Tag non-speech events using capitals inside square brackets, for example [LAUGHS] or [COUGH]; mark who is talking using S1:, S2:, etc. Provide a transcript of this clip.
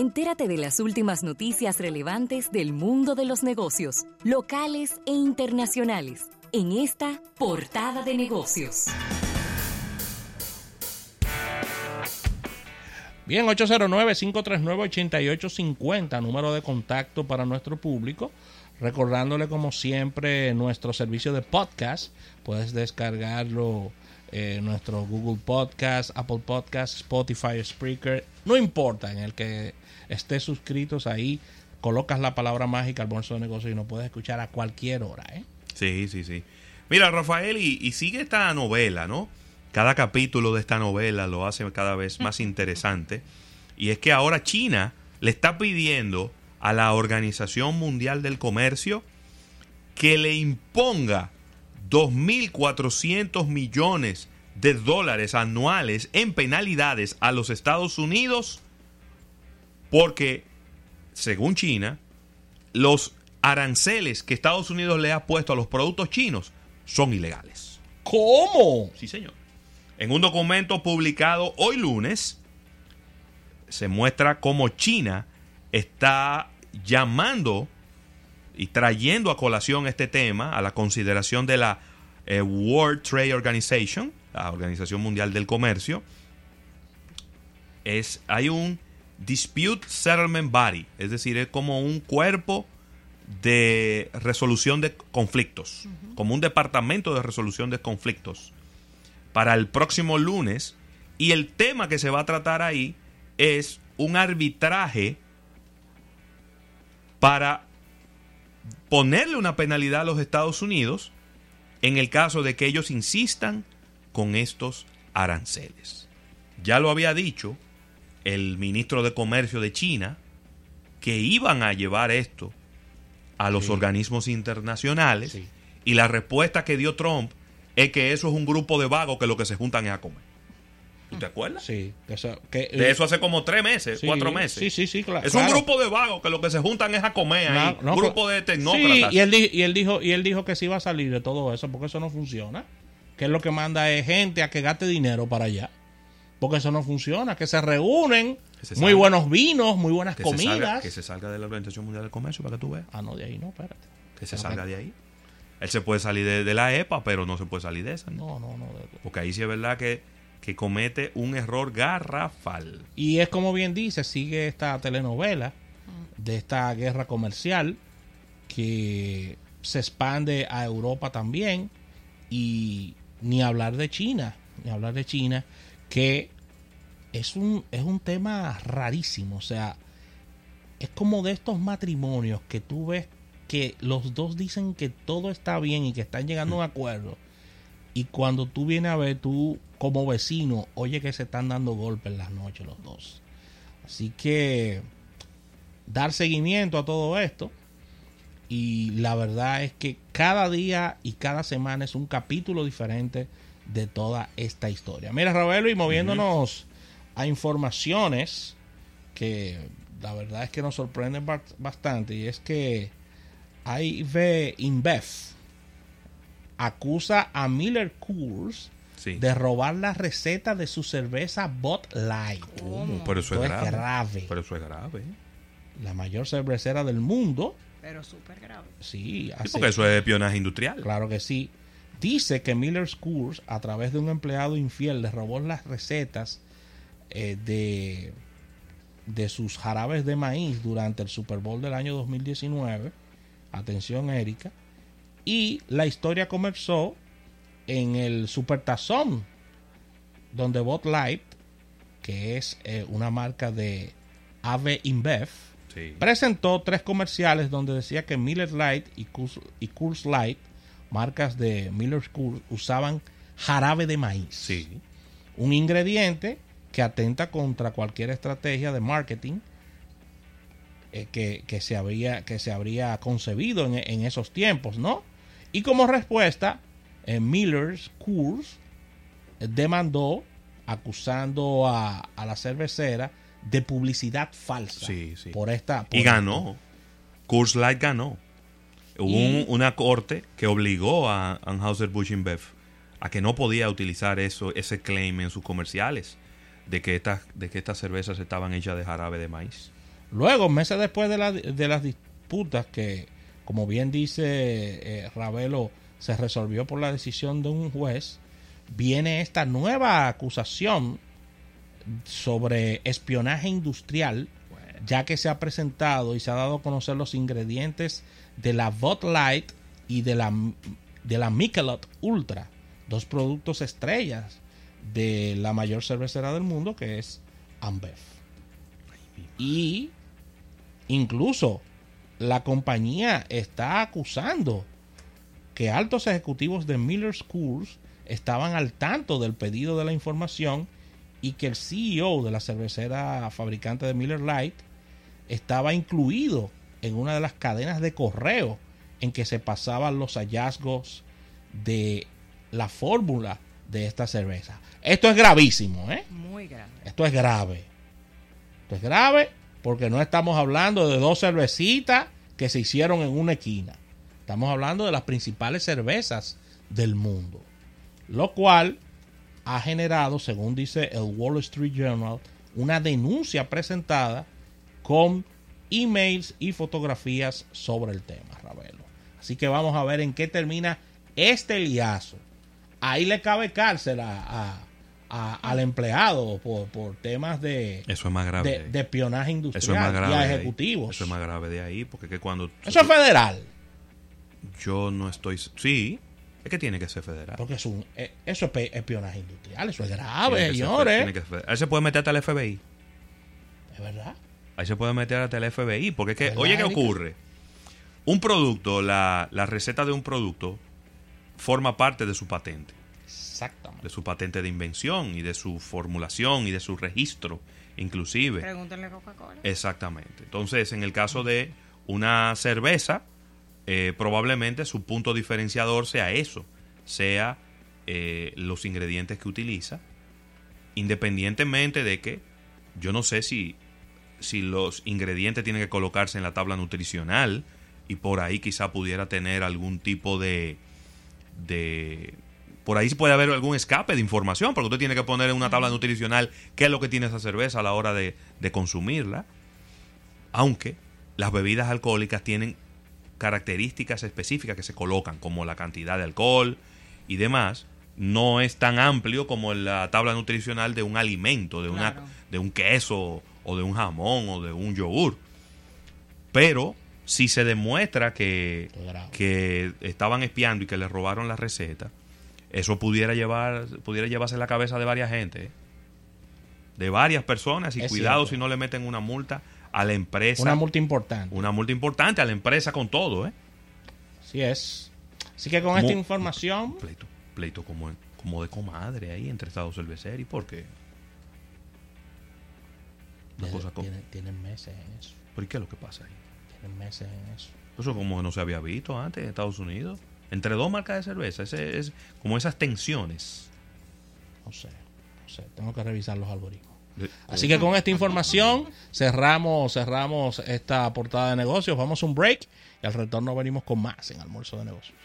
S1: Entérate de las últimas noticias relevantes del mundo de los negocios, locales e internacionales, en esta portada de negocios.
S2: Bien, 809-539-8850, número de contacto para nuestro público. Recordándole como siempre nuestro servicio de podcast. Puedes descargarlo en nuestro Google Podcast, Apple Podcast, Spotify, Spreaker. No importa, en el que estés suscritos ahí, colocas la palabra mágica al bolso de negocio y nos puedes escuchar a cualquier hora. ¿eh?
S3: Sí, sí, sí. Mira, Rafael, y, y sigue esta novela, ¿no? Cada capítulo de esta novela lo hace cada vez más [LAUGHS] interesante. Y es que ahora China le está pidiendo a la Organización Mundial del Comercio que le imponga 2.400 millones de dólares anuales en penalidades a los Estados Unidos porque, según China, los aranceles que Estados Unidos le ha puesto a los productos chinos son ilegales.
S2: ¿Cómo?
S3: Sí, señor. En un documento publicado hoy lunes, se muestra cómo China está llamando y trayendo a colación este tema a la consideración de la eh, World Trade Organization, la Organización Mundial del Comercio. Es, hay un Dispute Settlement Body, es decir, es como un cuerpo de resolución de conflictos, como un departamento de resolución de conflictos para el próximo lunes y el tema que se va a tratar ahí es un arbitraje para ponerle una penalidad a los Estados Unidos en el caso de que ellos insistan con estos aranceles. Ya lo había dicho el ministro de Comercio de China que iban a llevar esto a los
S2: Sí.
S3: organismos internacionales
S2: Sí.
S3: y la respuesta que dio Trump es que eso es un grupo de vagos que lo que se juntan es a comer. ¿Tú te acuerdas?
S2: Sí, que eso, que-
S3: De eso hace como tres meses,
S2: Sí,
S3: cuatro meses.
S2: sí, sí, sí, cla-
S3: Es
S2: claro.
S3: un grupo de vagos que lo que se juntan es a comer ahí.
S2: No, no,
S3: un grupo de tecnócratas.
S2: Sí, y él, y él dijo y él dijo que se iba a salir de todo eso porque eso no funciona. Que él lo que manda es gente a que gaste dinero para allá. Porque eso no funciona, que se reúnen,
S3: Que se
S2: muy
S3: salga.
S2: buenos vinos, muy buenas
S3: que, se salga,
S2: comidas.
S3: que se salga de la Organización Mundial del Comercio para que tú veas.
S2: Ah, no, de ahí no, espérate.
S3: Que se
S2: Pero
S3: salga
S2: que-
S3: de ahí. Él se puede salir de, de la EPA, pero no se puede salir de esa. ¿no?
S2: No, no, no. de-
S3: Porque ahí sí es verdad que, que comete un error garrafal.
S2: Y es como bien dice, sigue esta telenovela de esta guerra comercial que se expande a Europa también y ni hablar de China, ni hablar de China, que es un, es un tema rarísimo, o sea, es como de estos matrimonios que tú ves que los dos dicen que todo está bien y que están llegando a un acuerdo. Y cuando tú vienes a ver, tú como vecino, oye que se están dando golpes en las noches los dos. Así que dar seguimiento a todo esto. Y la verdad es que cada día y cada semana es un capítulo diferente de toda esta historia. Mira, Ravelo, y moviéndonos a informaciones que la verdad es que nos sorprenden ba- bastante. Y es que AIV InBev acusa a Miller Coors
S3: Sí.
S2: de robar la receta de su cerveza Bud Light.
S3: ¿Cómo? Pero eso es grave.
S2: grave.
S3: Pero eso es grave.
S2: La mayor cervecera del mundo.
S4: Pero súper grave.
S2: Sí,
S3: porque eso es espionaje industrial.
S2: Claro que sí. Dice que Miller's Coors, a través de un empleado infiel, le robó las recetas eh, de, de sus jarabes de maíz durante el Super Bowl del año 2019. Atención, Erika. Y la historia comenzó en el Super Tazón, donde Bud Light, que es eh, una marca de Ave InBev,
S3: Sí.
S2: presentó tres comerciales donde decía que Miller Light y Coors, y Coors Light, marcas de Miller Coors, usaban jarabe de maíz.
S3: Sí.
S2: Un ingrediente que atenta contra cualquier estrategia de marketing eh, que, que se habría, que se habría concebido en, en esos tiempos, ¿no? Y como respuesta, eh, Miller's Coors eh, demandó acusando a, a la cervecera de publicidad falsa
S3: Sí, sí.
S2: por esta
S3: Y ganó. Coors Light ganó. Hubo
S2: Y-
S3: un- una corte que obligó a Anheuser-Busch InBev a que no podía utilizar eso, ese claim en sus comerciales de que estas, de que estas cervezas estaban hechas de jarabe de maíz.
S2: Luego, meses después de, la- de las disputas que, como bien dice eh, Ravelo, se resolvió por la decisión de un juez, viene esta nueva acusación sobre espionaje industrial, ya que se ha presentado y se ha dado a conocer los ingredientes de la Bud Light y de la, de la Michelob Ultra, dos productos estrellas de la mayor cervecera del mundo, que es Ambev. Y incluso la compañía está acusando que altos ejecutivos de Miller Schools estaban al tanto del pedido de la información y que el CEO de la cervecera fabricante de Miller Lite estaba incluido en una de las cadenas de correo en que se pasaban los hallazgos de la fórmula de esta cerveza. Esto es gravísimo, ¿eh?
S4: Muy grande.
S2: Esto es grave. Esto es grave porque no estamos hablando de dos cervecitas que se hicieron en una esquina. Estamos hablando de las principales cervezas del mundo. Lo cual ha generado, según dice el Wall Street Journal, una denuncia presentada con emails y fotografías sobre el tema, Ravelo. Así que vamos a ver en qué termina este liazo. Ahí le cabe cárcel a, a- a- al empleado por, por temas de,
S3: Eso es más grave.
S2: de,
S3: de ahí.
S2: de espionaje industrial
S3: Eso es más grave.
S2: y a ejecutivos.
S3: Eso es más grave de ahí, porque que cuando...
S2: Eso es federal.
S3: Yo no estoy... Sí, es que tiene que ser federal.
S2: Porque es un, eh, eso es espionaje industrial. Eso es
S3: Tiene
S2: grave,
S3: ser
S2: señores.
S3: tiene que ser. Ahí se puede meter hasta el FBI.
S2: Es verdad.
S3: Ahí se puede meter hasta el FBI. Porque es que,
S2: ¿Verdad,
S3: oye, ¿qué ocurre? Un producto, la, la receta de un producto, forma parte de su patente.
S2: Exactamente.
S3: De su patente de invención y de su formulación y de su registro, inclusive.
S4: Pregúntenle a Coca-Cola.
S3: Exactamente. Entonces, en el caso de una cerveza, eh, probablemente su punto diferenciador sea eso, sea eh, los ingredientes que utiliza, independientemente de que yo no sé si, si los ingredientes tienen que colocarse en la tabla nutricional y por ahí quizá pudiera tener algún tipo de... de por ahí puede haber algún escape de información, porque usted tiene que poner en una tabla nutricional qué es lo que tiene esa cerveza a la hora de, de consumirla. Aunque las bebidas alcohólicas tienen características específicas que se colocan, como la cantidad de alcohol y demás, no es tan amplio como la tabla nutricional de un alimento, de, una,
S4: Claro.
S3: de un queso o de un jamón o de un yogur. Pero si se demuestra que, que estaban espiando y que le robaron la receta, eso pudiera llevar pudiera llevarse la cabeza de varias gente, ¿eh? de varias personas y
S2: Es
S3: cuidado
S2: cierto.
S3: si no le meten una multa a la empresa,
S2: Una multa importante.
S3: una multa importante a la empresa con todo, ¿eh?
S2: Así es. Así que con esta información,
S3: Pleito, pleito como, como de comadre ahí entre Estados cerveceros. ¿Y por qué? Una
S2: tienen,
S3: cosa
S2: tienen- meses en eso.
S3: ¿Por qué es lo que pasa ahí?
S2: Tienen meses en eso.
S3: Eso como que no se había visto antes en Estados Unidos. Entre dos marcas de cerveza, ese es como esas tensiones.
S2: No sé. No sé. Tengo que revisar los algoritmos. Así que con esta información cerramos, cerramos esta portada de negocios. Vamos a un break y al retorno venimos con más en Almuerzo de Negocios.